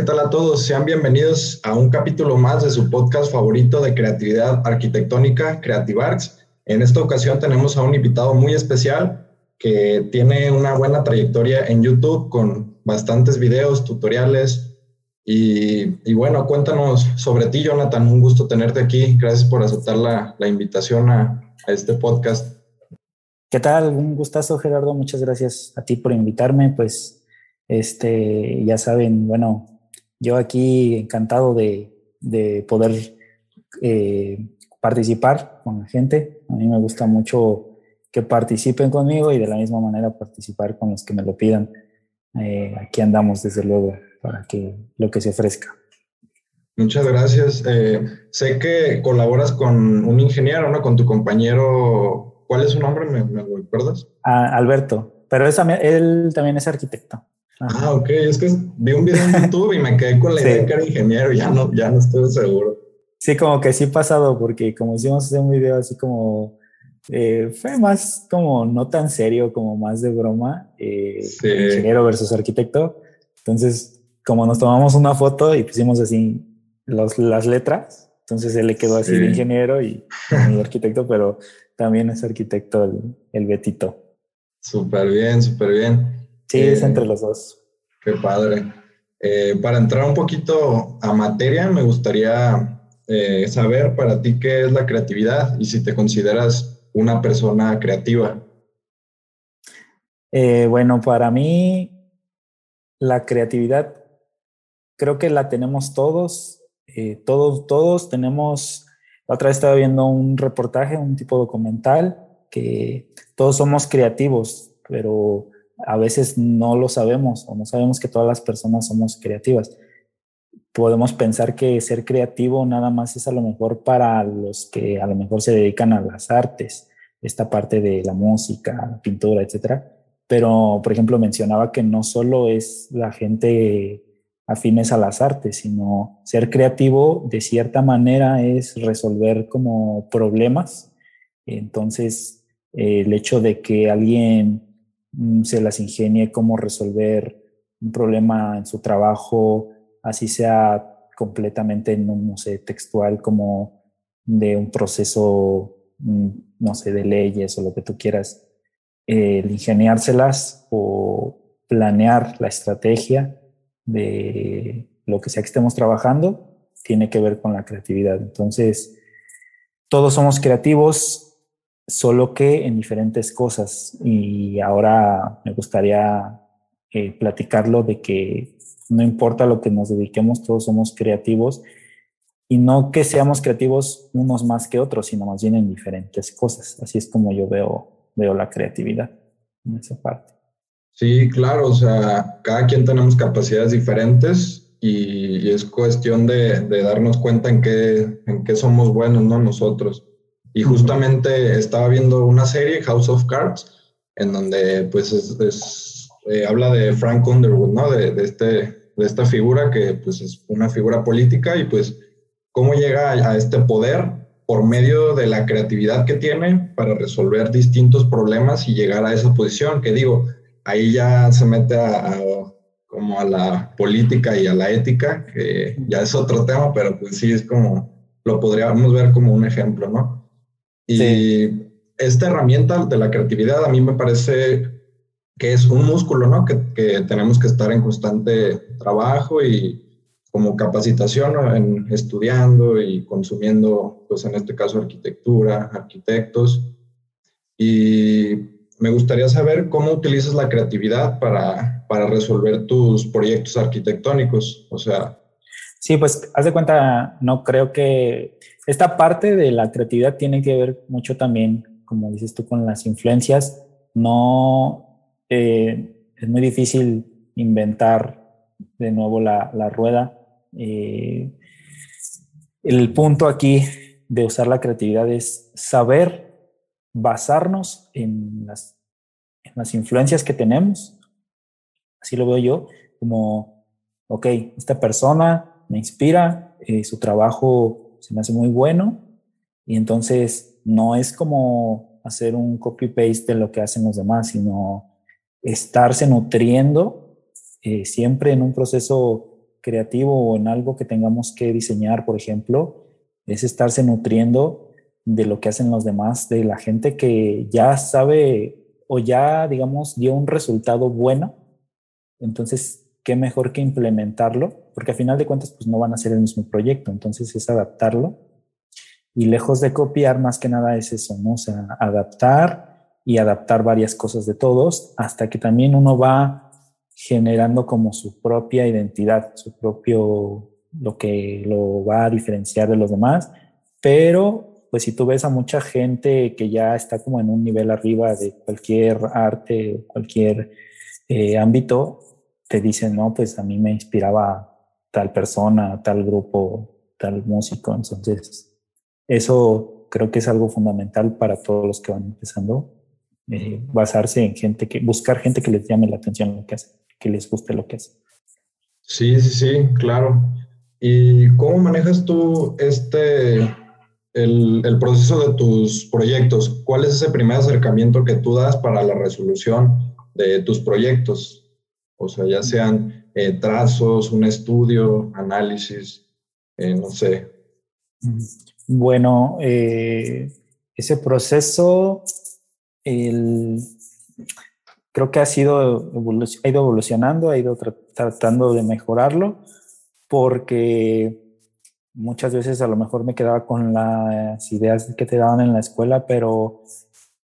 ¿qué tal a todos? Sean bienvenidos a un capítulo más de su podcast favorito de creatividad arquitectónica, Creative Arts. En esta ocasión tenemos a un invitado muy especial que tiene una buena trayectoria en YouTube con bastantes videos, tutoriales. Y, bueno, cuéntanos sobre ti, Jonathan. Un gusto tenerte aquí. Gracias por aceptar la, invitación a, a este podcast. ¿Qué tal? Un gustazo, Gerardo. Muchas gracias a ti por invitarme. Pues este, ya saben, bueno, yo aquí encantado de, de poder eh, participar con la gente. A mí me gusta mucho que participen conmigo y de la misma manera participar con los que me lo pidan. Eh, aquí andamos, desde luego, para que lo que se ofrezca. Muchas gracias. Eh, sé que colaboras con un ingeniero, ¿no? Con tu compañero. ¿Cuál es su nombre? ¿Me, me recuerdas? Ah, Alberto, pero él también es arquitecto. Ah, ok. Es que vi un video en YouTube y me quedé con la idea de que era ingeniero. Ya no, ya no estoy seguro. Sí, como que sí pasado, porque como hicimos un video así como eh, fue más como no tan serio, como más de broma, eh, ingeniero versus arquitecto. Entonces, como nos tomamos una foto y pusimos así los, las letras, entonces él le quedó así de ingeniero y, arquitecto, pero también es arquitecto el, el Betito. Súper bien, súper bien. Sí, es entre los dos. Qué padre. Eh, para entrar un poquito a materia, me gustaría eh, saber para ti qué es la creatividad y si te consideras una persona creativa. Eh, bueno, para mí la creatividad creo que la tenemos todos, todos, todos tenemos, la otra vez estaba viendo un reportaje, un tipo documental, que todos somos creativos, pero a veces no lo sabemos o no sabemos que todas las personas somos creativas. Podemos pensar que ser creativo nada más es a lo mejor para los que a lo mejor se dedican a las artes, esta parte de la música, pintura, etcétera. Pero, por ejemplo, mencionaba que no solo es la gente afines a las artes, sino ser creativo de cierta manera es resolver como problemas. Entonces, el hecho de que alguien se las ingenie cómo resolver un problema en su trabajo, así sea completamente, no, sé, textual como de un proceso, mm, no sé, de leyes o lo que tú quieras, el ingeniárselas o planear la estrategia de lo que sea que estemos trabajando, tiene que ver con la creatividad. Entonces, todos somos creativos, solo que en diferentes cosas. Y ahora me gustaría eh, platicarlo de que no importa lo que nos dediquemos, todos somos creativos y no que seamos creativos unos más que otros, sino más bien en diferentes cosas. Así es como yo veo, veo la creatividad en esa parte. Sí, claro, o sea, cada quien tenemos capacidades diferentes y, es cuestión de, de, darnos cuenta en qué, en qué somos buenos, ¿no? Nosotros. Y justamente estaba viendo una serie, House of Cards, en donde pues es, eh, habla de Frank Underwood, ¿no? De, de, este, de esta figura que pues es una figura política y pues cómo llega a, este poder por medio de la creatividad que tiene para resolver distintos problemas y llegar a esa posición, que digo, ahí ya se mete a, como a la política y a la ética, que ya es otro tema, pero pues sí es como, lo podríamos ver como un ejemplo, ¿no? Y esta herramienta de la creatividad a mí me parece que es un músculo, ¿no? Que, que tenemos que estar en constante trabajo y como capacitación en estudiando y consumiendo, pues en este caso arquitectura, arquitectos. Y me gustaría saber cómo utilizas la creatividad para, para resolver tus proyectos arquitectónicos. O sea, Sí, pues haz de cuenta, no creo que esta parte de la creatividad tiene que ver mucho también, como dices tú, con las influencias. No eh, es muy difícil inventar de nuevo la, rueda. Eh, el punto aquí de usar la creatividad es saber basarnos en las, en las influencias que tenemos. Así lo veo yo, como, ok, esta persona me inspira, eh, su trabajo se me hace muy bueno y entonces no es como hacer un copy-paste de lo que hacen los demás, sino estarse nutriendo eh, siempre en un proceso creativo o en algo que tengamos que diseñar, por ejemplo, es estarse nutriendo de lo que hacen los demás, de la gente que ya sabe o ya, digamos, dio un resultado bueno. Entonces, qué mejor que implementarlo, porque a final de cuentas, pues no van a ser el mismo proyecto. Entonces, es adaptarlo. Y lejos de copiar, más que nada es eso, ¿no? O sea, adaptar y adaptar varias cosas de todos hasta que también uno va generando como su propia identidad, su propio, lo que lo va a diferenciar de los demás, pero pues si tú ves a mucha gente que ya está como en un nivel arriba de cualquier arte, cualquier eh, ámbito, te dicen, no, pues a mí me inspiraba tal persona, tal grupo, tal músico, entonces eso creo que es algo fundamental para todos los que van empezando, eh, basarse en gente que, buscar gente que les llame la atención lo que hace que les guste lo que es. Sí, sí, sí, claro. ¿Y cómo manejas tú este, el, el, proceso de tus proyectos? ¿Cuál es ese primer acercamiento que tú das para la resolución de tus proyectos? O sea, ya sean eh, trazos, un estudio, análisis, eh, no sé. Bueno, eh, ese proceso, el, creo que ha, sido ha ido evolucionando, ha ido tratando de mejorarlo, porque muchas veces a lo mejor me quedaba con las ideas que te daban en la escuela, pero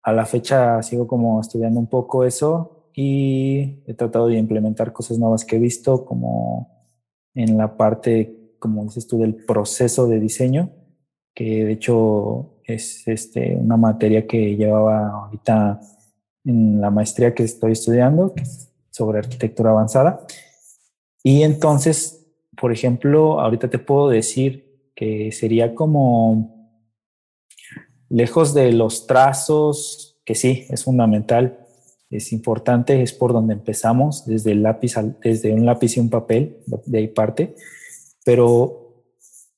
a la fecha sigo como estudiando un poco eso y he tratado de implementar cosas nuevas que he visto, como en la parte, como dices tú, del proceso de diseño, que de hecho es este, una materia que llevaba ahorita en la maestría que estoy estudiando, sobre arquitectura avanzada. Y entonces, por ejemplo, ahorita te puedo decir que sería como lejos de los trazos, que sí, es fundamental, es importante, es por donde empezamos, desde el lápiz, desde un lápiz y un papel, de ahí parte, pero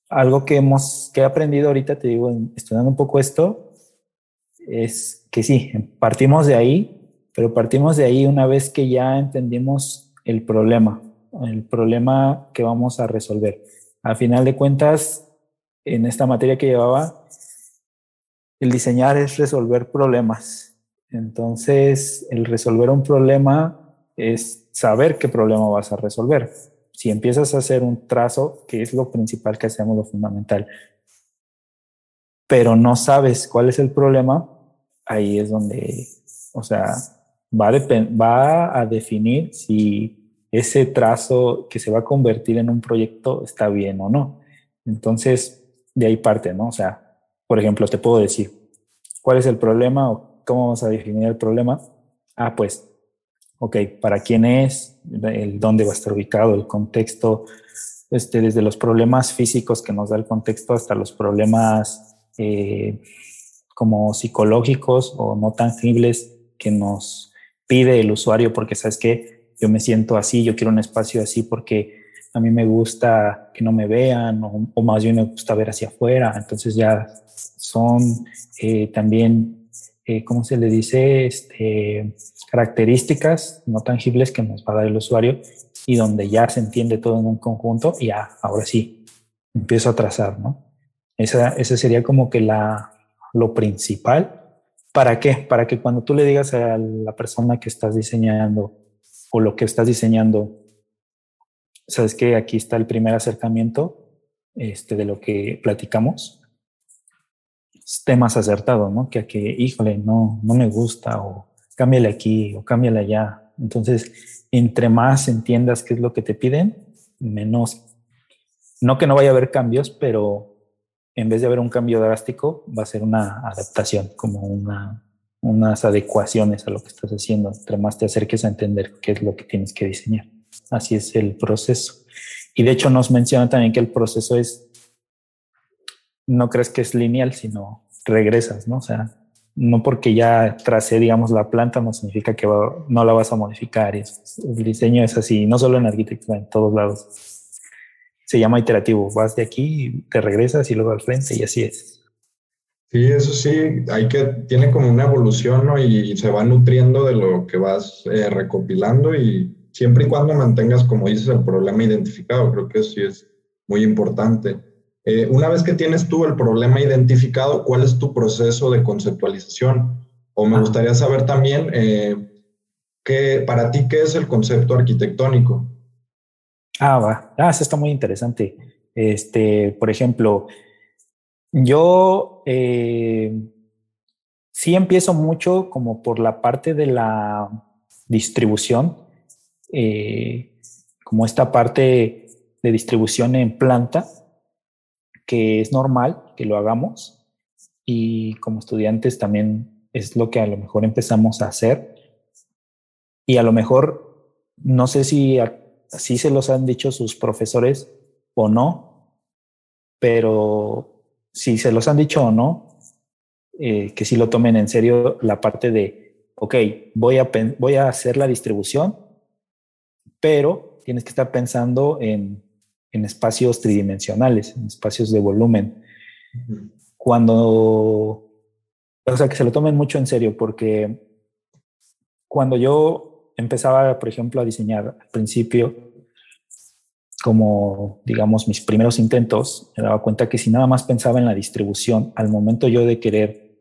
algo que hemos, que he aprendido ahorita, te digo, estudiando un poco esto, es que sí, partimos de ahí, pero partimos de ahí una vez que ya entendimos el problema, el problema que vamos a resolver. A final de cuentas, en esta materia que llevaba, el diseñar es resolver problemas. Entonces, el resolver un problema es saber qué problema vas a resolver. Si empiezas a hacer un trazo, que es lo principal que hacemos, lo fundamental, pero no sabes cuál es el problema, ahí es donde, o sea, va a, va a definir si ese trazo que se va a convertir en un proyecto está bien o no. Entonces, de ahí parte, ¿no? O sea, por ejemplo, te puedo decir, ¿cuál es el problema cómo vamos a definir el problema? Ah, pues, ok, ¿para quién es? El dónde va a estar ubicado, el contexto, este, desde los problemas físicos que nos da el contexto hasta los problemas eh, como psicológicos o no tangibles que nos pide el usuario porque sabes que yo me siento así, yo quiero un espacio así porque a mí me gusta que no me vean o, más bien me gusta ver hacia afuera. Entonces ya son eh, también, eh, ¿cómo se le dice? Este, características no tangibles que nos va a dar el usuario y donde ya se entiende todo en un conjunto y ya, ahora sí, empiezo a trazar, ¿no? Esa, esa sería como que la, lo principal. ¿Para qué? Para que cuando tú le digas a la persona que estás diseñando o lo que estás diseñando, sabes que aquí está el primer acercamiento este, de lo que platicamos, esté más acertado, ¿no? Que a que, híjole, no, no me gusta o cámbiale aquí o cámbiale allá. Entonces, entre más entiendas qué es lo que te piden, menos, no que no vaya a haber cambios, pero en vez de haber un cambio drástico, va a ser una adaptación, como una, unas adecuaciones a lo que estás haciendo, entre más te acerques a entender qué es lo que tienes que diseñar. Así es el proceso. Y de hecho nos menciona también que el proceso es, no crees que es lineal, sino regresas, ¿no? O sea, no porque ya tracé, digamos, la planta no significa que no la vas a modificar. el diseño es así, no solo en arquitectura, en todos lados se llama iterativo. Vas de aquí, te regresas y luego al frente y así es. Sí, eso sí, hay que, tiene como una evolución, ¿no? Y, se va nutriendo de lo que vas eh, recopilando y, siempre y cuando mantengas, como dices, el problema identificado, creo que eso sí es muy importante. Eh, una vez que tienes tú el problema identificado, ¿cuál es tu proceso de conceptualización? O me gustaría saber también, eh, que, para ti, ¿qué es el concepto arquitectónico? Ah, va. Ah, eso está muy interesante. Este, por ejemplo, yo eh, sí empiezo mucho como por la parte de la distribución, como esta parte de distribución en planta, que es normal que lo hagamos y como estudiantes también es lo que a lo mejor empezamos a hacer. Y a lo mejor no sé si así se los han dicho sus profesores o no, pero si se los han dicho o no, eh, que si lo tomen en serio la parte de, ok, voy a, voy a hacer la distribución, pero tienes que estar pensando en, en espacios tridimensionales, en espacios de volumen. Cuando, o sea, que se lo tomen mucho en serio, porque cuando yo empezaba, por ejemplo, a diseñar al principio, como, digamos, mis primeros intentos, me daba cuenta que si nada más pensaba en la distribución, al momento yo de querer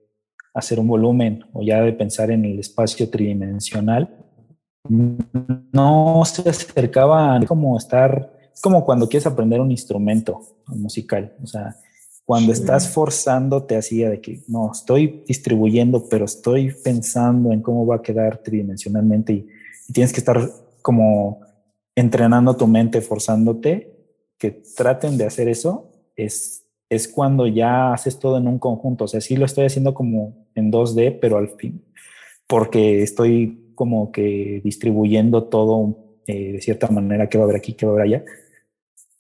hacer un volumen o ya de pensar en el espacio tridimensional, no se acercaba a como estar, es como cuando quieres aprender un instrumento musical, o sea, cuando estás forzando te hacía de que no, estoy distribuyendo, pero estoy pensando en cómo va a quedar tridimensionalmente y tienes que estar como entrenando tu mente, forzándote, que traten de hacer eso, es, es cuando ya haces todo en un conjunto. O sea, sí lo estoy haciendo como en 2D, pero al fin, porque estoy como que distribuyendo todo eh, de cierta manera, que va a haber aquí, que va a haber allá.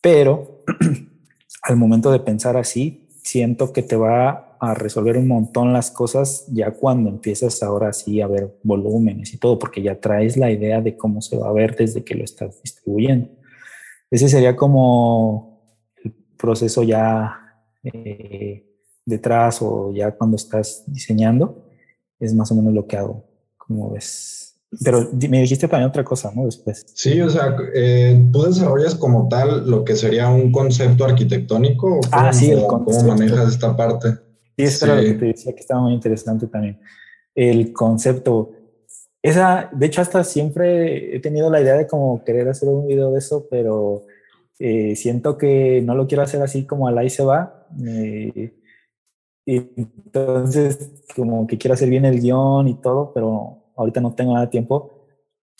Pero al momento de pensar así, siento que te va a resolver un montón las cosas ya cuando empiezas ahora sí a ver volúmenes y todo, porque ya traes la idea de cómo se va a ver desde que lo estás distribuyendo. Ese sería como el proceso ya eh, detrás o ya cuando estás diseñando, es más o menos lo que hago, como ves. Pero me dijiste también otra cosa, ¿no? Después. Sí, o sea, eh, tú desarrollas como tal lo que sería un concepto arquitectónico. ¿o ah, sí, el ¿Cómo manejas esta parte? Sí, eso era lo que te decía que estaba muy interesante también. El concepto. Esa, de hecho, hasta siempre he tenido la idea de como querer hacer un video de eso, pero eh, siento que no lo quiero hacer así como al ahí se va. Eh, y entonces, como que quiero hacer bien el guion y todo, pero ahorita no tengo nada de tiempo.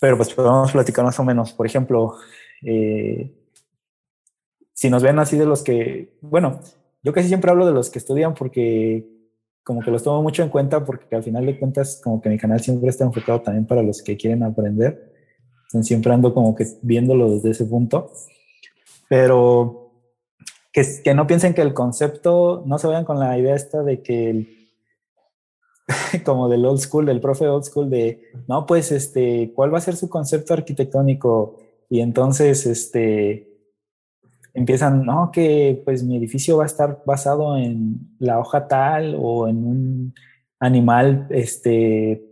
Pero pues podemos platicar más o menos. Por ejemplo, eh, si nos ven así de los que, bueno, yo casi siempre hablo de los que estudian porque como que los tomo mucho en cuenta porque al final de cuentas como que mi canal siempre está enfocado también para los que quieren aprender. Entonces siempre ando como que viéndolo desde ese punto. Pero que, que no piensen que el concepto, no se vayan con la idea esta de que el, como del old school, del profe old school de, no, pues, este, ¿cuál va a ser su concepto arquitectónico? Y entonces, este, empiezan, no, que pues mi edificio va a estar basado en la hoja tal o en un animal este,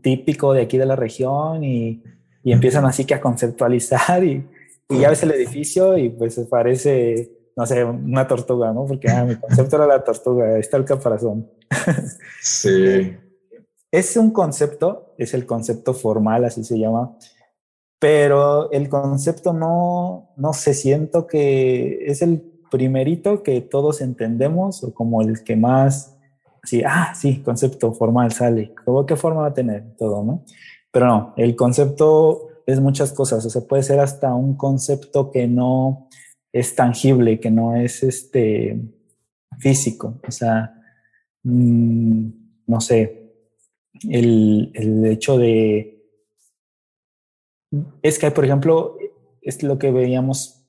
típico de aquí de la región y, y empiezan así que a conceptualizar y, y, ya ves el edificio y pues parece, no sé, una tortuga, ¿no? Porque ah, mi concepto era la tortuga, ahí está el caparazón. Sí. es un concepto, es el concepto formal, así se llama, pero el concepto no, no sé, siento que es el primerito que todos entendemos o como el que más, sí, ah, sí, concepto formal sale, ¿Cómo, ¿qué forma va a tener todo, no? Pero no, el concepto es muchas cosas, o sea, puede ser hasta un concepto que no es tangible, que no es este físico, o sea, mm, no sé, el, el hecho de es que, por ejemplo, es lo que veíamos,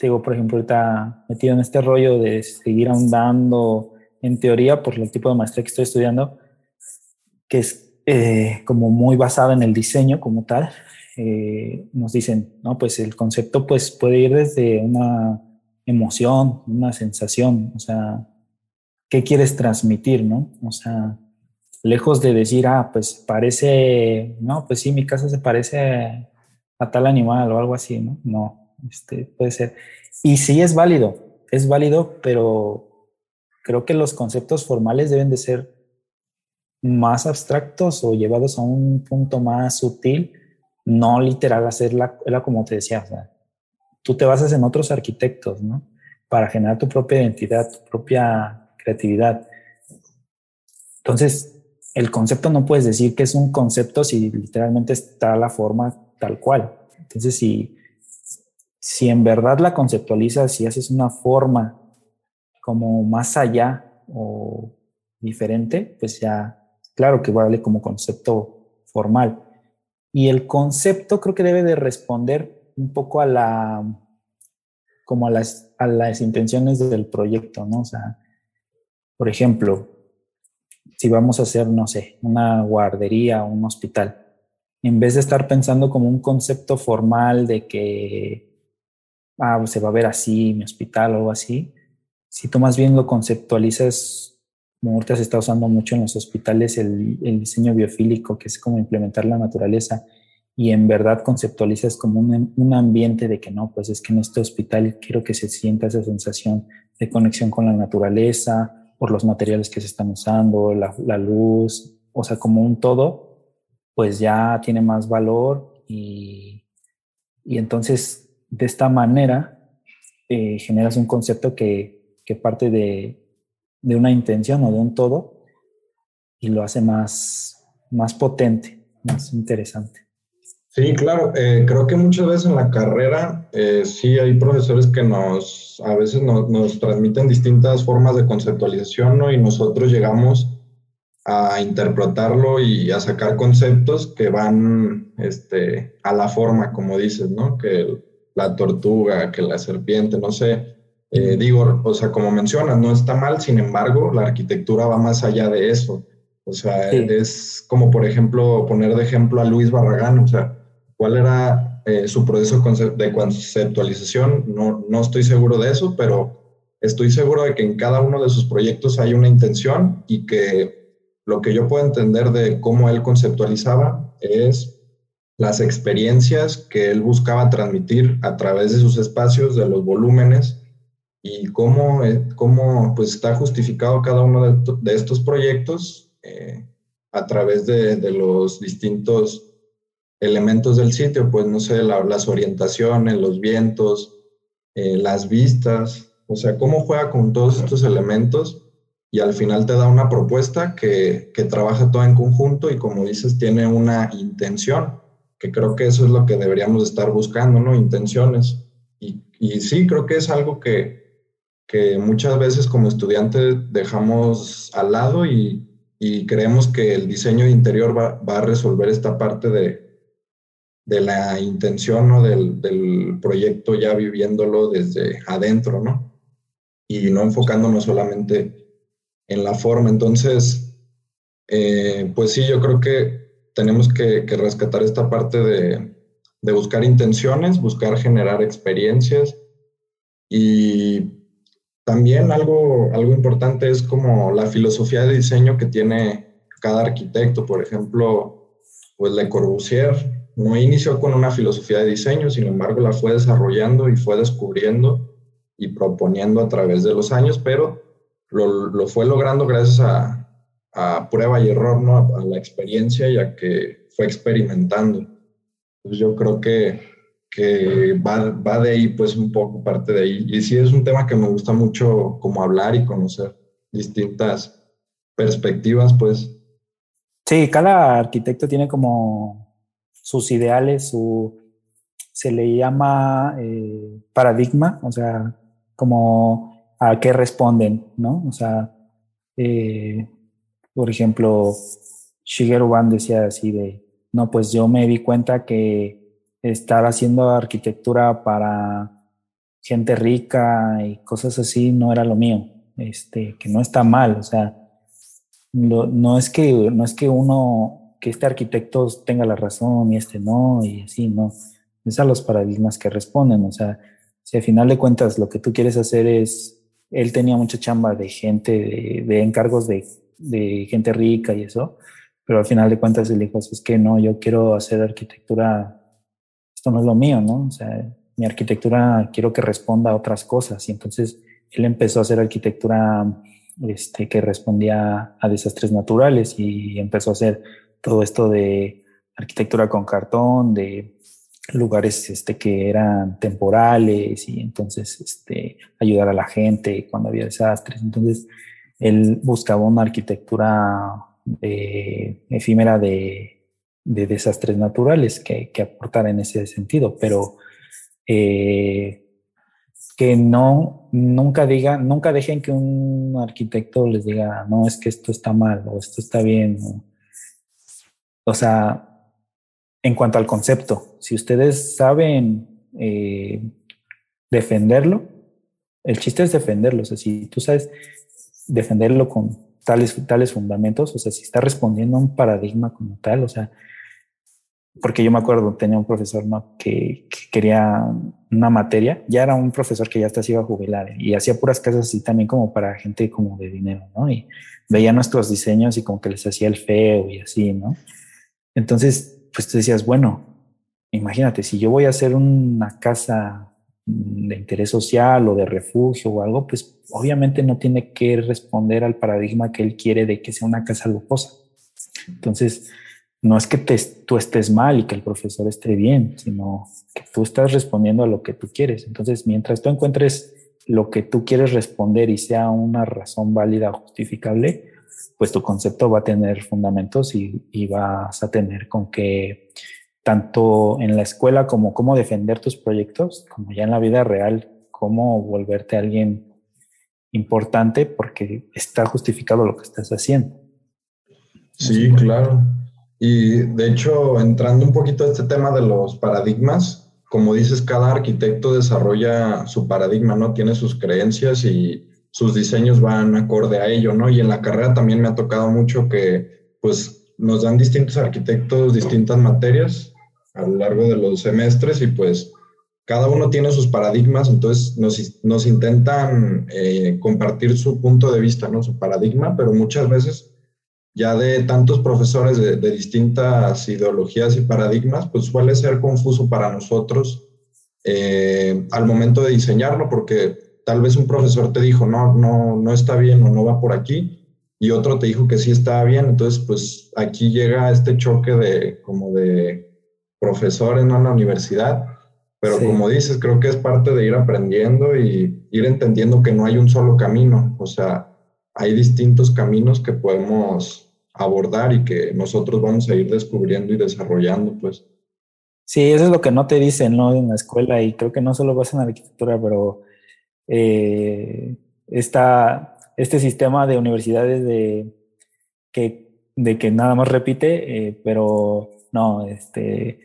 digo, por ejemplo, ahorita metido en este rollo de seguir ahondando en teoría por el tipo de maestría que estoy estudiando, que es eh, como muy basada en el diseño como tal. Eh, nos dicen, no, pues el concepto pues puede ir desde una emoción, una sensación, o sea, ¿qué quieres transmitir, no? O sea, lejos de decir, ah, pues parece, no, pues sí, mi casa se parece a tal animal o algo así, ¿no? No, este, puede ser. Y sí es válido, es válido, pero creo que los conceptos formales deben de ser más abstractos o llevados a un punto más sutil, no literal hacerla, era como te decía, o sea, tú te basas en otros arquitectos, ¿no? Para generar tu propia identidad, tu propia creatividad. Entonces, el concepto no puedes decir que es un concepto si literalmente está la forma tal cual. Entonces, si, si en verdad la conceptualizas, si haces una forma como más allá o diferente, pues ya, claro que vale como concepto formal. Y el concepto creo que debe de responder un poco a la, como a las, a las intenciones del proyecto, ¿no? O sea, por ejemplo, si vamos a hacer, no sé, una guardería o un hospital, en vez de estar pensando como un concepto formal de que ah, se va a ver así mi hospital o algo así, si tú más bien lo conceptualizas, como ahorita se está usando mucho en los hospitales el, diseño biofílico, que es como implementar la naturaleza, y en verdad conceptualizas como un, ambiente de que no, pues es que en este hospital quiero que se sienta esa sensación de conexión con la naturaleza, por los materiales que se están usando, la, la luz, o sea, como un todo, pues ya tiene más valor y, y entonces de esta manera eh, generas un concepto que, que parte de, de, una intención o de un todo y lo hace más, más potente, más interesante. Sí, claro. Eh, creo que muchas veces en la carrera eh, sí hay profesores que nos, a veces nos transmiten distintas formas de conceptualización, ¿no? Y nosotros llegamos a interpretarlo y a sacar conceptos que van este, a la forma, como dices, ¿no? Que la tortuga, que la serpiente, no sé. Eh, digo, o sea, como mencionas, no está mal, sin embargo, la arquitectura va más allá de eso. O sea, es como, por ejemplo, poner de ejemplo a Luis Barragán, o sea, cuál era eh, su proceso de conceptualización. No, no estoy seguro de eso, pero estoy seguro de que en cada uno de sus proyectos hay una intención y que lo que yo puedo entender de cómo él conceptualizaba es las experiencias que él buscaba transmitir a través de sus espacios, de los volúmenes y cómo, cómo pues está justificado cada uno de, estos proyectos eh, a través de, de los distintos elementos del sitio, pues no sé, las orientaciones, los vientos, eh, las vistas, o sea, cómo juega con todos estos elementos y al final te da una propuesta que, que trabaja todo en conjunto y como dices, tiene una intención, que creo que eso es lo que deberíamos estar buscando, ¿no? Intenciones. Y, y sí, creo que es algo que, que muchas veces como estudiantes dejamos al lado y, y creemos que el diseño interior va, va a resolver esta parte de, de la intención ¿no? del, del, proyecto ya viviéndolo desde adentro, ¿no? Y no enfocándonos solamente en la forma. Entonces, eh, pues sí, yo creo que tenemos que, que rescatar esta parte de, de, buscar intenciones, buscar generar experiencias y también algo, algo importante es como la filosofía de diseño que tiene cada arquitecto. Por ejemplo, pues Le Corbusier no inició con una filosofía de diseño, sin embargo la fue desarrollando y fue descubriendo y proponiendo a través de los años, pero lo, fue logrando gracias a, a, prueba y error, ¿no? a, la experiencia y a que fue experimentando. Pues yo creo que, que va, va, de ahí, pues un poco parte de ahí. Y sí es un tema que me gusta mucho como hablar y conocer distintas perspectivas, pues. Sí, cada arquitecto tiene como sus ideales, su, se le llama eh, paradigma, o sea, como a qué responden, ¿no? O sea, eh, por ejemplo, Shigeru Ban decía así de, no, pues yo me di cuenta que estar haciendo arquitectura para gente rica y cosas así no era lo mío, este, que no está mal, o sea, no, es que, no es que uno que este arquitecto tenga la razón y este no, y así, ¿no? Es a los paradigmas que responden, o sea, si al final de cuentas lo que tú quieres hacer es, él tenía mucha chamba de gente, de, encargos de, de, gente rica y eso, pero al final de cuentas él dijo, es que no, yo quiero hacer arquitectura esto no es lo mío, ¿no? O sea, mi arquitectura quiero que responda a otras cosas. Y entonces él empezó a hacer arquitectura este, que respondía a desastres naturales y empezó a hacer todo esto de arquitectura con cartón, de lugares este, que eran temporales y entonces este, ayudar a la gente cuando había desastres. Entonces, él buscaba una arquitectura eh, efímera de, de, desastres naturales que, que, aportara en ese sentido, pero eh, que no, nunca diga, nunca dejen que un arquitecto les diga, no, es que esto está mal o esto está bien. O sea, en cuanto al concepto, si ustedes saben eh, defenderlo, el chiste es defenderlo. O sea, si tú sabes defenderlo con tales, tales fundamentos, o sea, si está respondiendo a un paradigma como tal, o sea, porque yo me acuerdo, tenía un profesor ¿no? que, quería una materia, ya era un profesor que ya hasta se iba a jubilar y hacía puras casas así también como para gente como de dinero, ¿no? Y veía nuestros diseños y como que les hacía el feo y así, ¿no? Entonces, pues tú decías, bueno, imagínate, si yo voy a hacer una casa de interés social o de refugio o algo, pues obviamente no tiene que responder al paradigma que él quiere de que sea una casa lujosa. Entonces, no es que tú estés mal y que el profesor esté bien, sino que tú estás respondiendo a lo que tú quieres. Entonces, mientras tú encuentres lo que tú quieres responder y sea una razón válida o justificable, pues tu concepto va a tener fundamentos y, vas a tener con que tanto en la escuela como cómo defender tus proyectos, como ya en la vida real, cómo volverte alguien importante porque está justificado lo que estás haciendo. Sí, claro. Y de hecho, entrando un poquito a este tema de los paradigmas, como dices, cada arquitecto desarrolla su paradigma, ¿no? Tiene sus creencias y sus diseños van acorde a ello, ¿no? Y en la carrera también me ha tocado mucho que, pues, nos dan distintos arquitectos distintas materias a lo largo de los semestres y pues cada uno tiene sus paradigmas, entonces nos, nos intentan eh, compartir su punto de vista, ¿no? Su paradigma, pero muchas veces ya de tantos profesores de, de, distintas ideologías y paradigmas, pues suele ser confuso para nosotros eh, al momento de diseñarlo, porque tal vez un profesor te dijo, no, no, no está bien o no va por aquí, y otro te dijo que sí estaba bien, entonces pues aquí llega este choque de como de profesores en la universidad, pero como dices, creo que es parte de ir aprendiendo y ir entendiendo que no hay un solo camino, o sea, hay distintos caminos que podemos abordar y que nosotros vamos a ir descubriendo y desarrollando, pues. Sí, eso es lo que no te dicen, ¿no? En la escuela y creo que no solo pasa en la arquitectura, pero eh, este sistema de universidades de que, de que nada más repite, eh, pero no, este,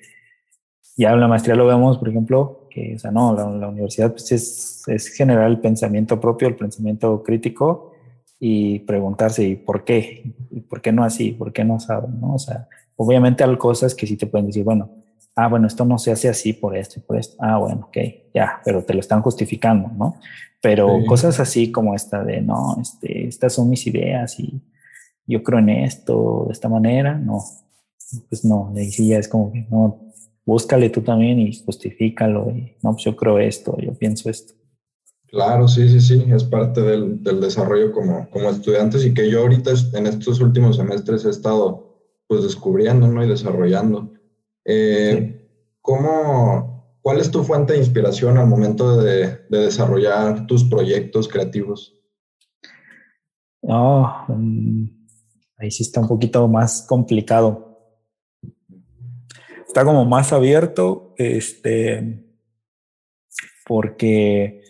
ya en la maestría lo vemos, por ejemplo, que, o sea, no, la, universidad pues, es, es, generar el pensamiento propio, el pensamiento crítico y preguntarse, ¿y por qué? ¿Y por qué no así? ¿Por qué no saben? ¿no? O sea, obviamente hay cosas que sí te pueden decir, bueno, ah, bueno, esto no se hace así por esto y por esto. Ah, bueno, ok, ya, pero te lo están justificando, ¿no? Pero cosas así como esta de, no, este, estas son mis ideas y yo creo en esto de esta manera, no, pues no, de ahí ya es como que, no, búscale tú también y justifícalo y, no, pues yo creo esto, yo pienso esto. Claro, sí, sí, sí, es parte del, del desarrollo como, como estudiantes y que yo ahorita en estos últimos semestres he estado pues descubriendo, ¿no? Y desarrollando. Eh, ¿cómo, ¿Cuál es tu fuente de inspiración al momento de, desarrollar tus proyectos creativos? Oh, ahí sí está un poquito más complicado. Está como más abierto, este, porque,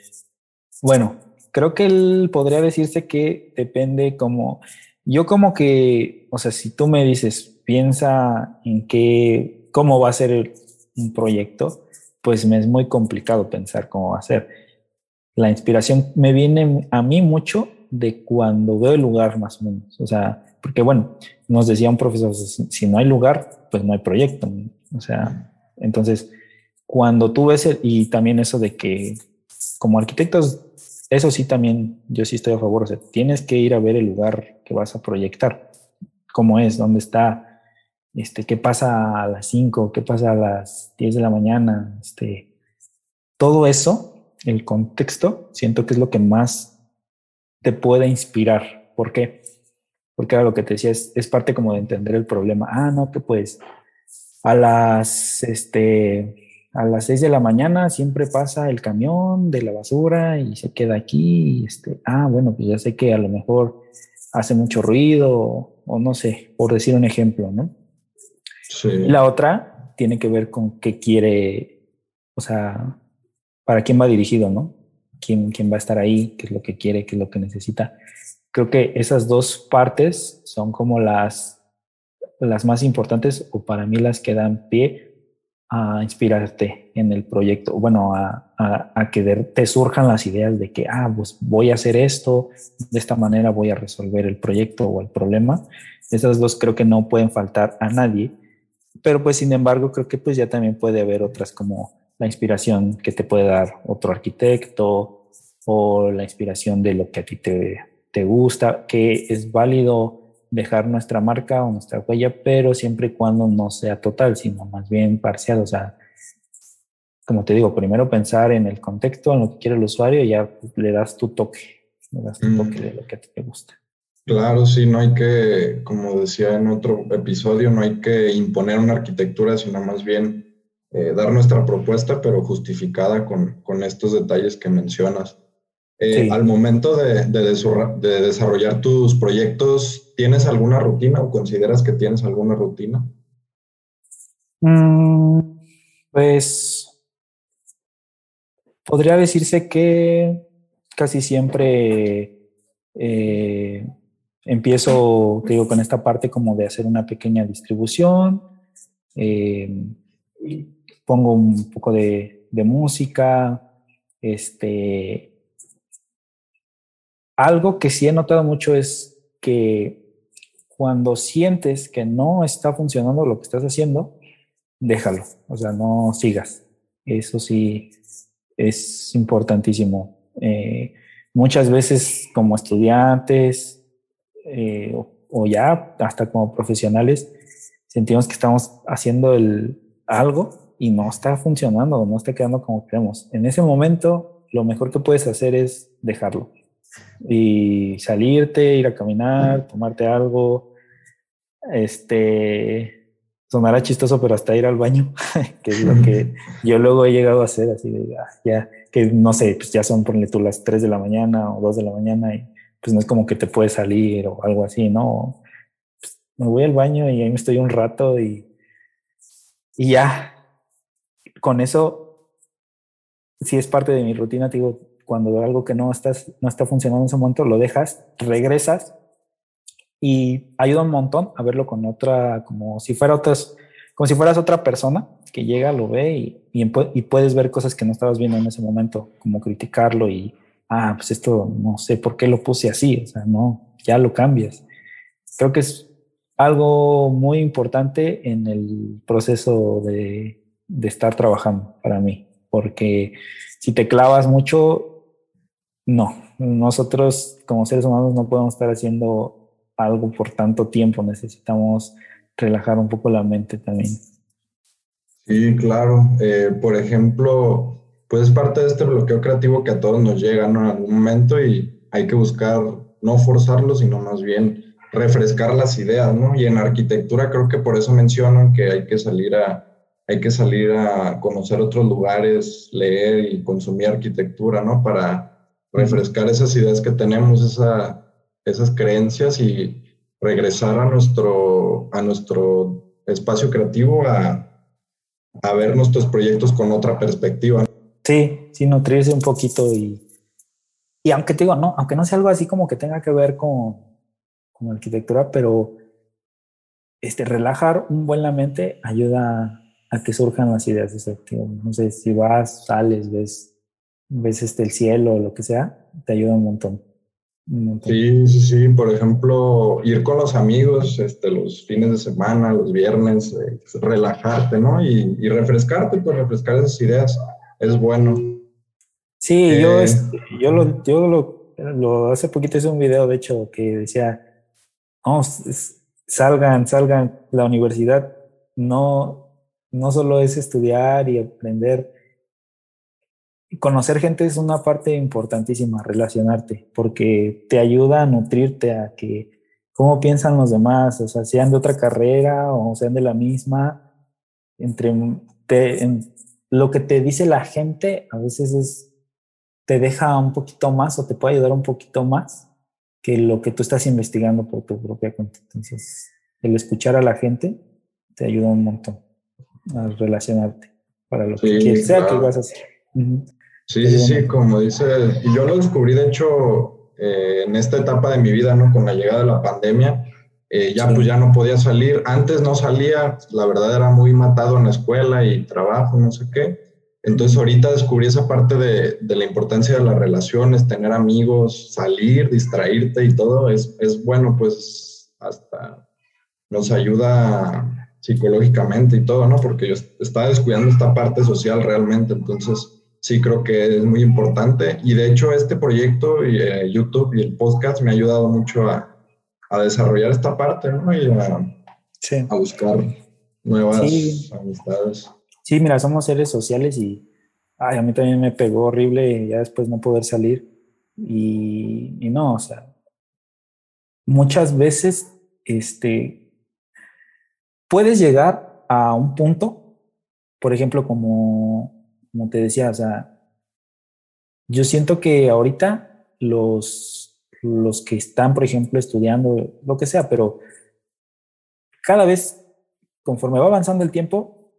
bueno, creo que él podría decirse que depende como, yo como que, o sea, si tú me dices, piensa en qué cómo va a ser un proyecto, pues me es muy complicado pensar cómo va a ser. La inspiración me viene a mí mucho de cuando veo el lugar más o menos. O sea, porque bueno, nos decía un profesor, si no hay lugar, pues no hay proyecto. O sea, entonces, cuando tú ves, y también eso de que como arquitectos, eso sí también, yo sí estoy a favor, o sea, tienes que ir a ver el lugar que vas a proyectar, cómo es, dónde está, este, qué pasa a las 5, qué pasa a las 10 de la mañana, este, todo eso, el contexto, siento que es lo que más te puede inspirar. ¿Por qué? Porque ahora lo que te decía es, es parte como de entender el problema. Ah, no, que pues a las, este, a las 6 de la mañana siempre pasa el camión de la basura y se queda aquí. Y este, ah, bueno, pues ya sé que a lo mejor hace mucho ruido o, no sé, por decir un ejemplo, ¿no? Sí. La otra tiene que ver con qué quiere, o sea, para quién va dirigido, ¿no? ¿Quién, quién va a estar ahí, qué es lo que quiere, qué es lo que necesita. Creo que esas dos partes son como las las más importantes o para mí las que dan pie a inspirarte en el proyecto, bueno, a, a, que te surjan las ideas de que, ah, pues voy a hacer esto, de esta manera voy a resolver el proyecto o el problema. Esas dos creo que no pueden faltar a nadie, pero pues sin embargo creo que pues ya también puede haber otras como la inspiración que te puede dar otro arquitecto o la inspiración de lo que a ti te, te gusta, que es válido dejar nuestra marca o nuestra huella, pero siempre y cuando no sea total, sino más bien parcial. O sea, como te digo, primero pensar en el contexto, en lo que quiere el usuario y ya le das tu toque, le das tu toque de lo que a ti te gusta. Claro, sí, no hay que, como decía en otro episodio, no hay que imponer una arquitectura, sino más bien eh, dar nuestra propuesta, pero justificada con, con estos detalles que mencionas. Eh, al momento de, desarrollar tus proyectos, ¿tienes alguna rutina o consideras que tienes alguna rutina? Mm, pues podría decirse que casi siempre eh, empiezo, digo, con esta parte como de hacer una pequeña distribución, eh, pongo un poco de, de música, este, algo que sí he notado mucho es que cuando sientes que no está funcionando lo que estás haciendo, déjalo, o sea, no sigas. Eso sí es importantísimo. Eh, muchas veces como estudiantes eh, o, ya hasta como profesionales, sentimos que estamos haciendo algo y no está funcionando, no está quedando como queremos. En ese momento, lo mejor que puedes hacer es dejarlo y salirte, ir a caminar, tomarte algo, este, sonará chistoso, pero hasta ir al baño, que es lo que yo luego he llegado a hacer, así de, ah, ya, que no sé, pues ya son, ponle tú las 3 de la mañana o 2 de la mañana y pues no es como que te puedes salir o algo así, ¿no? Pues, me voy al baño y ahí me estoy un rato y, y ya, con eso, si es parte de mi rutina, te digo, cuando algo que no, estás, no está funcionando en ese momento, lo dejas, regresas y ayuda un montón a verlo con otra, como si fuera otras, como si fueras otra persona que llega, lo ve y, y, puedes ver cosas que no estabas viendo en ese momento, como criticarlo y, ah, pues esto no sé por qué lo puse así, o sea, no, ya lo cambias. Creo que es algo muy importante en el proceso de, de estar trabajando para mí, porque si te clavas mucho, no, nosotros como seres humanos no podemos estar haciendo algo por tanto tiempo, necesitamos relajar un poco la mente también. Sí, claro. Eh, por ejemplo, pues es parte de este bloqueo creativo que a todos nos llega en algún momento y hay que buscar no forzarlo, sino más bien refrescar las ideas, ¿no? Y en arquitectura creo que por eso mencionan que hay que salir a, hay que salir a conocer otros lugares, leer y consumir arquitectura, ¿no? Para refrescar esas ideas que tenemos, esa, esas creencias y regresar a nuestro, a nuestro espacio creativo a, a ver nuestros proyectos con otra perspectiva. Sí, sí, nutrirse un poquito y, y aunque te digo, no, aunque no sea algo así como que tenga que ver con, con arquitectura, pero este, relajar un buen la mente ayuda a que surjan las ideas. Exacto. No sé, si vas, sales, ves ves este, el cielo o lo que sea, te ayuda un montón, Sí, sí, sí. Por ejemplo, ir con los amigos este, los fines de semana, los viernes, eh, relajarte, ¿no? Y, y, refrescarte, pues refrescar esas ideas es bueno. Sí, yo, eh, yo, lo, yo lo, lo, hace poquito hice un video, de hecho, que decía, vamos, salgan, salgan. La universidad no, no solo es estudiar y aprender. Conocer gente es una parte importantísima, relacionarte, porque te ayuda a nutrirte, a que cómo piensan los demás, o sea, sean de otra carrera o sean de la misma, entre lo que te dice la gente a veces es, te deja un poquito más o te puede ayudar un poquito más que lo que tú estás investigando por tu propia cuenta. Entonces, el escuchar a la gente te ayuda un montón a relacionarte para lo que quieres, sea que vas a hacer. Sí, sí, sí, como dice, y yo lo descubrí de hecho eh, en esta etapa de mi vida, ¿no? Con la llegada de la pandemia, eh, ya pues ya no podía salir. Antes no salía, la verdad era muy matado en la escuela y trabajo, no sé qué. Entonces ahorita descubrí esa parte de, de la importancia de las relaciones, tener amigos, salir, distraerte y todo. Es, es bueno, pues hasta nos ayuda psicológicamente y todo, ¿no? Porque yo estaba descuidando esta parte social realmente. Entonces sí creo que es muy importante. Y de hecho este proyecto, y, eh, YouTube y el podcast me ha ayudado mucho a a desarrollar esta parte, ¿no? Y a, buscar nuevas amistades. Sí, mira, somos seres sociales y ay, a mí también me pegó horrible ya después no poder salir. Y, y no, o sea, muchas veces este, puedes llegar a un punto, por ejemplo, como, como te decía, o sea, yo siento que ahorita los los que están, por ejemplo, estudiando, lo que sea, pero cada vez, conforme va avanzando el tiempo,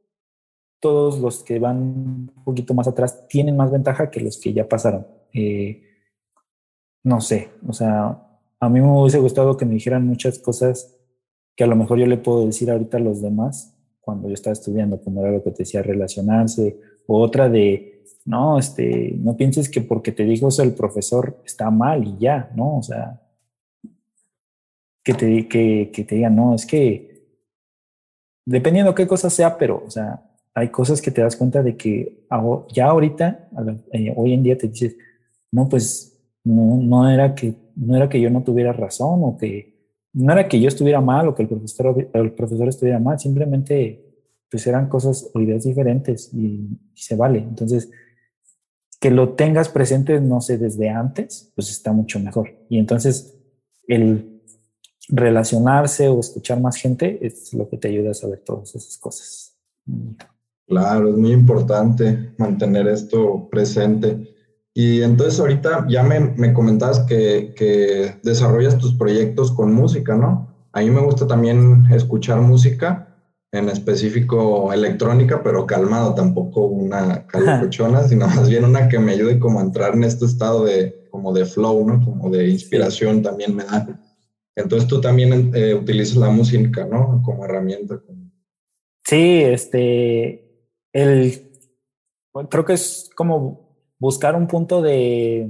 todos los que van un poquito más atrás tienen más ventaja que los que ya pasaron. Eh, no sé, o sea, a mí me hubiese gustado que me dijeran muchas cosas que a lo mejor yo le puedo decir ahorita a los demás cuando yo estaba estudiando, como era lo que te decía, relacionarse, o otra de no, este, no pienses que porque te dijo eso el profesor está mal y ya, ¿no? O sea, que te, que, que te no, es que dependiendo qué cosa sea, pero, o sea, hay cosas que te das cuenta de que ya ahorita, eh, hoy en día te dices, no, pues no, no, era que, no era que yo no tuviera razón o que no era que yo estuviera mal o que el profesor, el profesor estuviera mal, simplemente pues eran cosas o ideas diferentes y, y se vale. Entonces, que lo tengas presente, no sé, desde antes, pues está mucho mejor. Y entonces el relacionarse o escuchar más gente es lo que te ayuda a saber todas esas cosas. Claro, es muy importante mantener esto presente. Y entonces ahorita ya me, me comentabas que, que, desarrollas tus proyectos con música, ¿no? A mí me gusta también escuchar música en específico electrónica, pero calmado, tampoco una calocochona, sino más bien una que me ayude como a entrar en este estado de como de flow, ¿no? Como de inspiración también me da. Entonces tú también eh, utilizas la música, ¿no? Como herramienta. Sí, este, el, creo que es como buscar un punto de,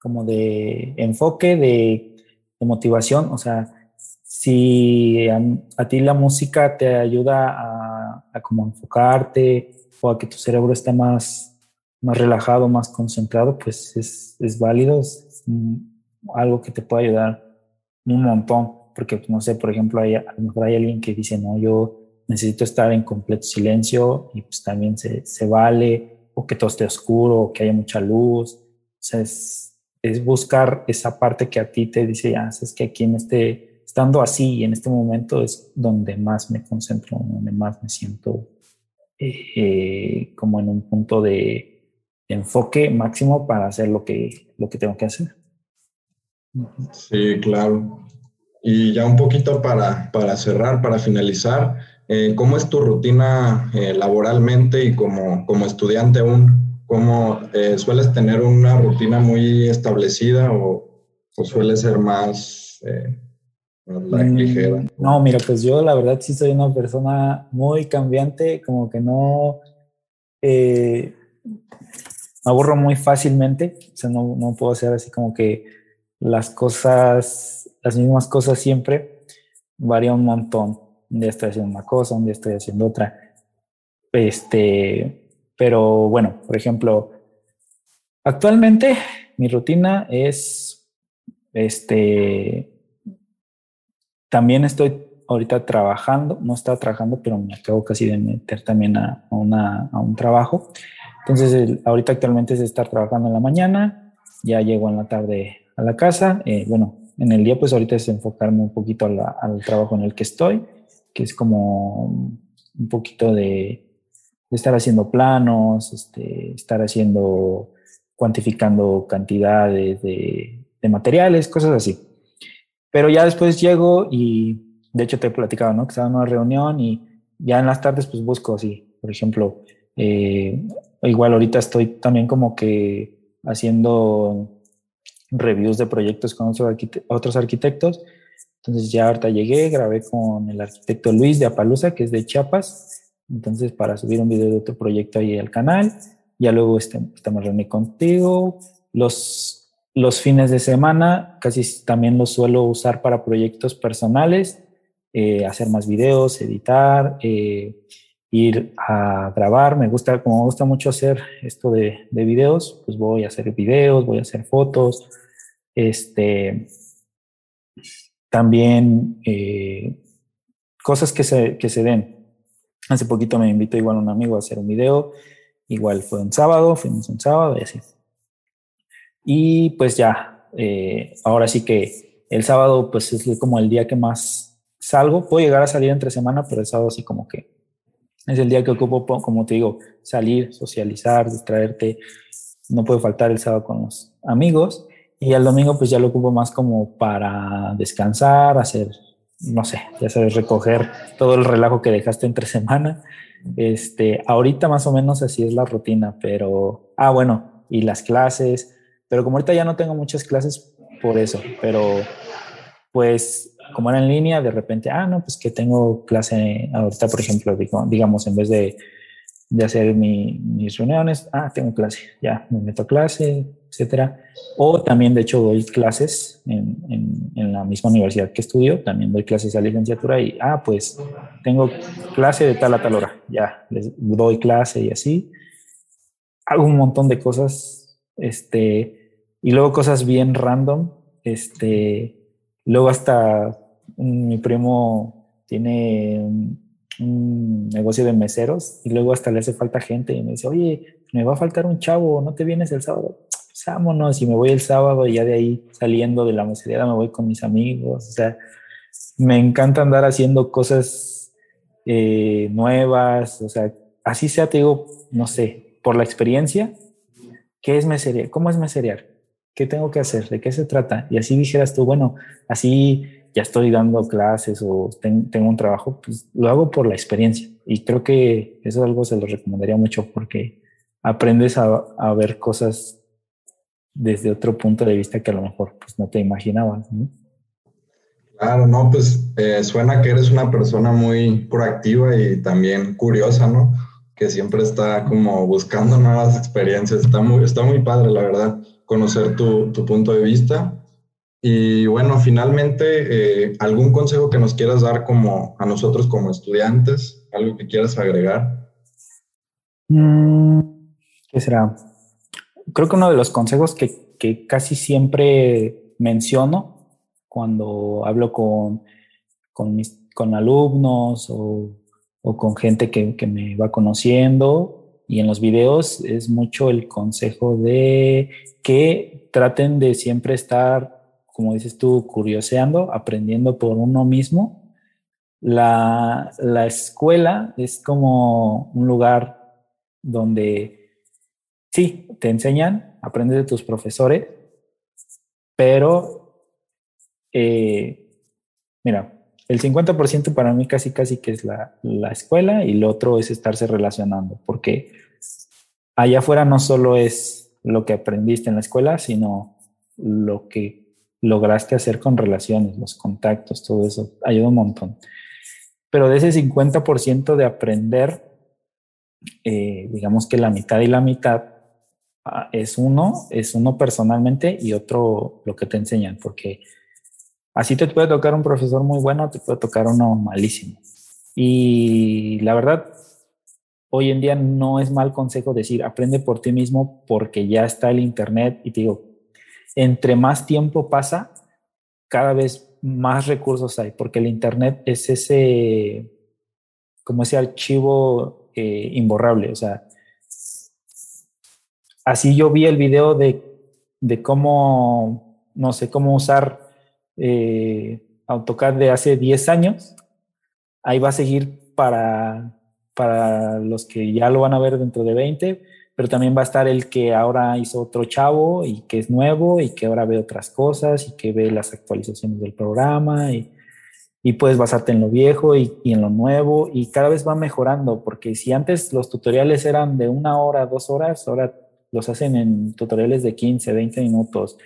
como de enfoque, de, de motivación, o sea, si a, ti la música te ayuda a, como enfocarte o a que tu cerebro esté más, más relajado, más concentrado, pues es, es válido, es, algo que te puede ayudar un montón, porque pues, no sé, por ejemplo, hay, a lo mejor hay alguien que dice, no, yo necesito estar en completo silencio y pues también se, se vale, o que todo esté oscuro, o que haya mucha luz, o sea, es, es buscar esa parte que a ti te dice, ah, es que aquí en este estando así en este momento es donde más me concentro, donde más me siento eh, como en un punto de, enfoque máximo para hacer lo que, lo que tengo que hacer. Sí, claro. Y ya un poquito para, para cerrar, para finalizar, eh, ¿cómo es tu rutina eh, laboralmente y como, como estudiante aún? ¿Cómo sueles tener una rutina muy establecida o, o suele ser más Mm, no, mira, pues yo la verdad sí soy una persona muy cambiante, como que no eh, me aburro muy fácilmente, o sea, no, no, puedo hacer así como que las cosas, las mismas cosas siempre, varía un montón. Un día estoy haciendo una cosa, un día estoy haciendo otra. Este, pero bueno, por ejemplo, actualmente mi rutina es este también estoy ahorita trabajando, no estaba trabajando, pero me acabo casi de meter también a, una, a un trabajo. Entonces, ahorita actualmente es estar trabajando en la mañana, ya llego en la tarde a la casa. Eh, bueno, en el día, pues ahorita es enfocarme un poquito al trabajo en el que estoy, que es como un poquito de, estar haciendo planos, este, estar haciendo, cuantificando cantidades de, de materiales, cosas así. Pero ya después llego y de hecho te he platicado, ¿no? Que estaba en una reunión y ya en las tardes pues busco así, por ejemplo, eh, igual ahorita estoy también como que haciendo reviews de proyectos con otros arquitectos. Entonces ya ahorita llegué, grabé con el arquitecto Luis de Apalusa, que es de Chiapas. Entonces para subir un video de otro proyecto ahí al canal. Ya luego estamos reunidos contigo. Los, los fines de semana casi también los suelo usar para proyectos personales eh, hacer más videos, editar, eh, ir a grabar. Me gusta, como me gusta mucho hacer esto de, de, videos, pues voy a hacer videos, voy a hacer fotos. Este, también eh, cosas que se, que se den. Hace poquito me invitó igual un amigo a hacer un video, igual fue un sábado, fuimos un sábado y así. Y pues ya, ahora sí que el sábado pues es como el día que más salgo, puedo llegar a salir entre semana, pero el sábado así como que es el día que ocupo, como te digo, salir, socializar, distraerte. No puede faltar el sábado con los amigos. Y el domingo pues ya lo ocupo más como para descansar, hacer, no sé, ya sabes, recoger todo el relajo que dejaste entre semana. Este, ahorita más o menos así es la rutina, pero, ah, bueno, y las clases, pero como ahorita ya no tengo muchas clases por eso, pero pues como era en línea, de repente, ah, no, pues que tengo clase ahorita, por ejemplo, digamos, en vez de, de hacer mis reuniones, ah, tengo clase, ya me meto a clase, etcétera. O también, de hecho, doy clases en, en, en, la misma universidad que estudio, también doy clases a licenciatura y, ah, pues tengo clase de tal a tal hora, ya, les doy clase y así. Hago un montón de cosas, este, y luego cosas bien random, este, Luego hasta mi primo tiene un, negocio de meseros y luego hasta le hace falta gente y me dice, oye, me va a faltar un chavo, ¿no te vienes el sábado? Pues vámonos y me voy el sábado y ya de ahí saliendo de la mesería me voy con mis amigos. O sea, me encanta andar haciendo cosas eh, nuevas, o sea, así sea, te digo, no sé, por la experiencia, ¿qué es mesería? ¿Cómo es meserear? ¿Qué tengo que hacer? ¿De qué se trata? Y así dijeras tú, bueno, así ya estoy dando clases o tengo un trabajo, pues lo hago por la experiencia. Y creo que eso es algo se lo recomendaría mucho porque aprendes a, a ver cosas desde otro punto de vista que a lo mejor pues, no te imaginabas. Claro, no, pues eh, suena que eres una persona muy proactiva y también curiosa, ¿no? Que siempre está como buscando nuevas experiencias. Está muy, está muy padre, la verdad conocer tu, punto de vista. Y bueno, finalmente, eh, ¿algún consejo que nos quieras dar como a nosotros como estudiantes? ¿Algo que quieras agregar? Mm, ¿Qué será? Creo que uno de los consejos que, casi siempre menciono cuando hablo con, con, mis, con alumnos o, o, con gente que, que me va conociendo y en los videos es mucho el consejo de que traten de siempre estar, como dices tú, curioseando, aprendiendo por uno mismo. La, la escuela es como un lugar donde sí, te enseñan, aprendes de tus profesores, pero eh, mira, el 50% para mí casi casi que es la, la, escuela y lo otro es estarse relacionando, porque allá afuera no solo es lo que aprendiste en la escuela, sino lo que lograste hacer con relaciones, los contactos, todo eso, ayuda un montón. Pero de ese 50% de aprender, eh, digamos que la mitad y la mitad ah, es uno, es uno personalmente y otro lo que te enseñan, porque Así te puede tocar un profesor muy bueno, te puede tocar uno malísimo. Y la verdad, hoy en día no es mal consejo decir, aprende por ti mismo porque ya está el Internet. Y te digo, entre más tiempo pasa, cada vez más recursos hay, porque el Internet es ese, como ese archivo eh, imborrable. O sea, así yo vi el video de, de cómo, no sé, cómo usar eh, AutoCAD de hace 10 años. Ahí va a seguir para, para los que ya lo van a ver dentro de 20, pero también va a estar el que ahora hizo otro chavo y que es nuevo y que ahora ve otras cosas y que ve las actualizaciones del programa y, y puedes basarte en lo viejo y, y, en lo nuevo y cada vez va mejorando porque si antes los tutoriales eran de una hora, dos horas, ahora los hacen en tutoriales de 15, 20 minutos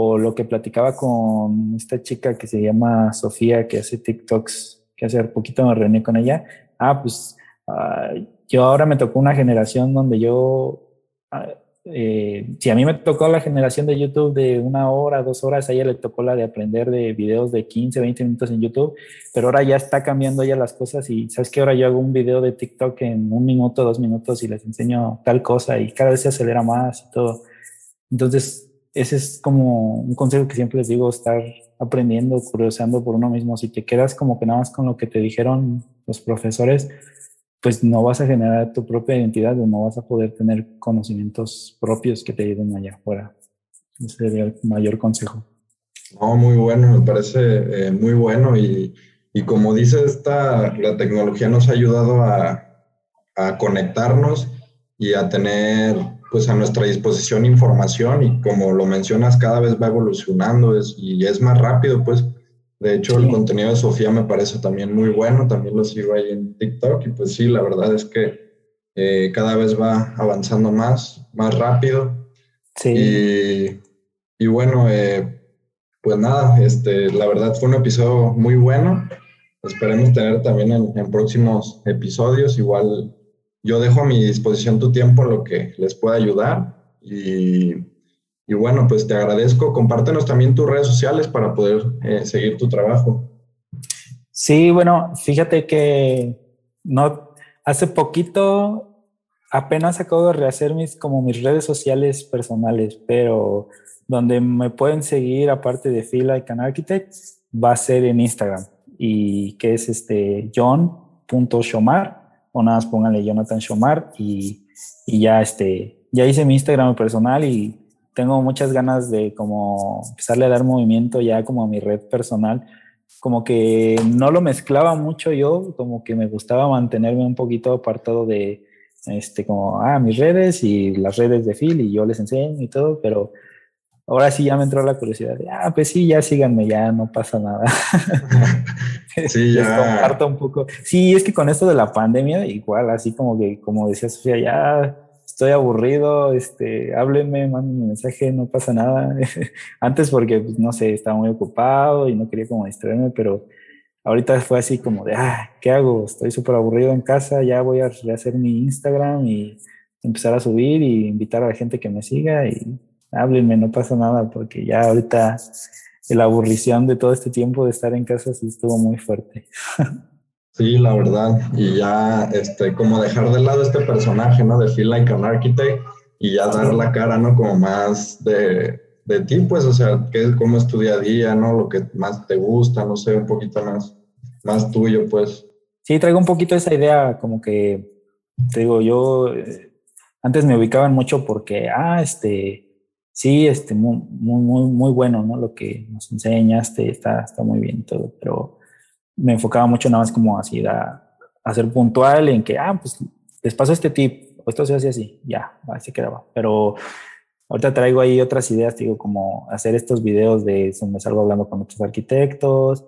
o lo que platicaba con esta chica que se llama Sofía que hace TikToks, que hace poquito me reuní con ella, ah, pues uh, yo ahora me tocó una generación donde yo, ah, eh, si a mí me tocó la generación de YouTube de una hora, dos horas, a ella le tocó la de aprender de videos de 15, 20 minutos en YouTube, pero ahora ya está cambiando ya las cosas y sabes que ahora yo hago un video de TikTok en un minuto, dos minutos y les enseño tal cosa y cada vez se acelera más y todo. Entonces, ese es como un consejo que siempre les digo, estar aprendiendo, curioseando por uno mismo. Si te quedas como que nada más con lo que te dijeron los profesores, pues no vas a generar tu propia identidad o no vas a poder tener conocimientos propios que te ayuden allá afuera. Ese sería el mayor consejo. No, muy bueno, me parece eh, muy bueno y, y, como dice esta, la tecnología nos ha ayudado a, a, conectarnos y a tener pues a nuestra disposición información y como lo mencionas cada vez va evolucionando es, y es más rápido pues de hecho, el contenido de Sofía me parece también muy bueno, también lo sigo ahí en TikTok y pues sí, la verdad es que eh, cada vez va avanzando más, más rápido. Sí. Y, y bueno, eh, pues nada, este, la verdad fue un episodio muy bueno. Esperemos tener también en, en próximos episodios. Igual yo dejo a mi disposición tu tiempo en lo que les pueda ayudar y y bueno, pues te agradezco. Compártenos también tus redes sociales para poder eh, seguir tu trabajo. Sí, bueno, fíjate que no hace poquito apenas acabo de rehacer mis como mis redes sociales personales, pero donde me pueden seguir aparte de Fila y Can Architect va a ser en Instagram y que es este john.shomar o nada más pónganle Jonathan Shomar y, y ya este ya hice mi Instagram personal y tengo muchas ganas de como empezarle a dar movimiento ya como a mi red personal. Como que no lo mezclaba mucho yo, como que me gustaba mantenerme un poquito apartado de, este, como, ah, mis redes y las redes de Phil y yo les enseño y todo, pero ahora sí ya me entró la curiosidad de, ah, pues sí, ya síganme, ya no pasa nada. sí, ya. comparto un poco. Sí, es que con esto de la pandemia, igual, así como que, como decía Sofía, ya estoy aburrido, este, háblenme, manden un mensaje, no pasa nada. Antes porque, pues, no sé, estaba muy ocupado y no quería como distraerme, pero ahorita fue así como de, ah, ¿qué hago? Estoy súper aburrido en casa, ya voy a rehacer mi Instagram y empezar a subir y invitar a la gente que me siga y háblenme, no pasa nada, porque ya ahorita la aburrición de todo este tiempo de estar en casa sí estuvo muy fuerte. Sí, la verdad. Y ya, este, como dejar de lado este personaje, ¿no? De Feel Like an Architect y ya dar la cara, ¿no? Como más de, de ti, pues, o sea, qué, cómo es tu día a día, ¿no? Lo que más te gusta, no sé, un poquito más, más tuyo, pues. Sí, traigo un poquito esa idea, como que, te digo, yo eh, antes me ubicaban mucho porque, ah, este, sí, este, muy, muy, muy bueno, ¿no? Lo que nos enseñaste está, está muy bien todo, pero me enfocaba mucho nada más como así a, a ser puntual en que, ah, pues les paso este tip, o esto se hace así, ya, así se quedaba. Pero ahorita traigo ahí otras ideas, digo, como hacer estos videos de donde salgo hablando con otros arquitectos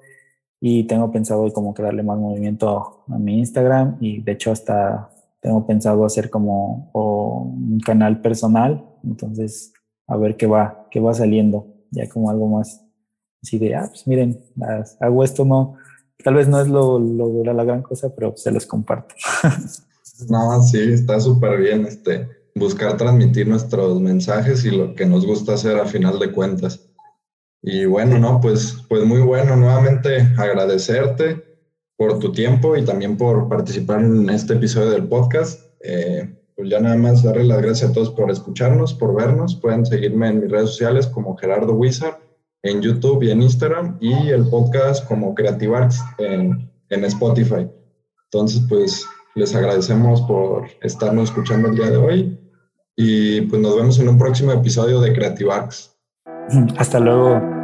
y tengo pensado como que darle más movimiento a mi Instagram y de hecho hasta tengo pensado hacer como un canal personal, entonces a ver qué va, qué va saliendo, ya como algo más así de, ah, pues miren, hago esto, no, Tal vez no es lo, lo, la gran cosa, pero se los comparto. no, sí, está súper bien este, buscar transmitir nuestros mensajes y lo que nos gusta hacer a final de cuentas. Y bueno, no, pues, pues muy bueno. Nuevamente agradecerte por tu tiempo y también por participar en este episodio del podcast. Eh, pues ya nada más darle las gracias a todos por escucharnos, por vernos. Pueden seguirme en mis redes sociales como Gerardo Wizard en YouTube y en Instagram y el podcast como Creative Arts en, en Spotify. Entonces, pues les agradecemos por estarnos escuchando el día de hoy y pues nos vemos en un próximo episodio de Creative Arts. Hasta luego.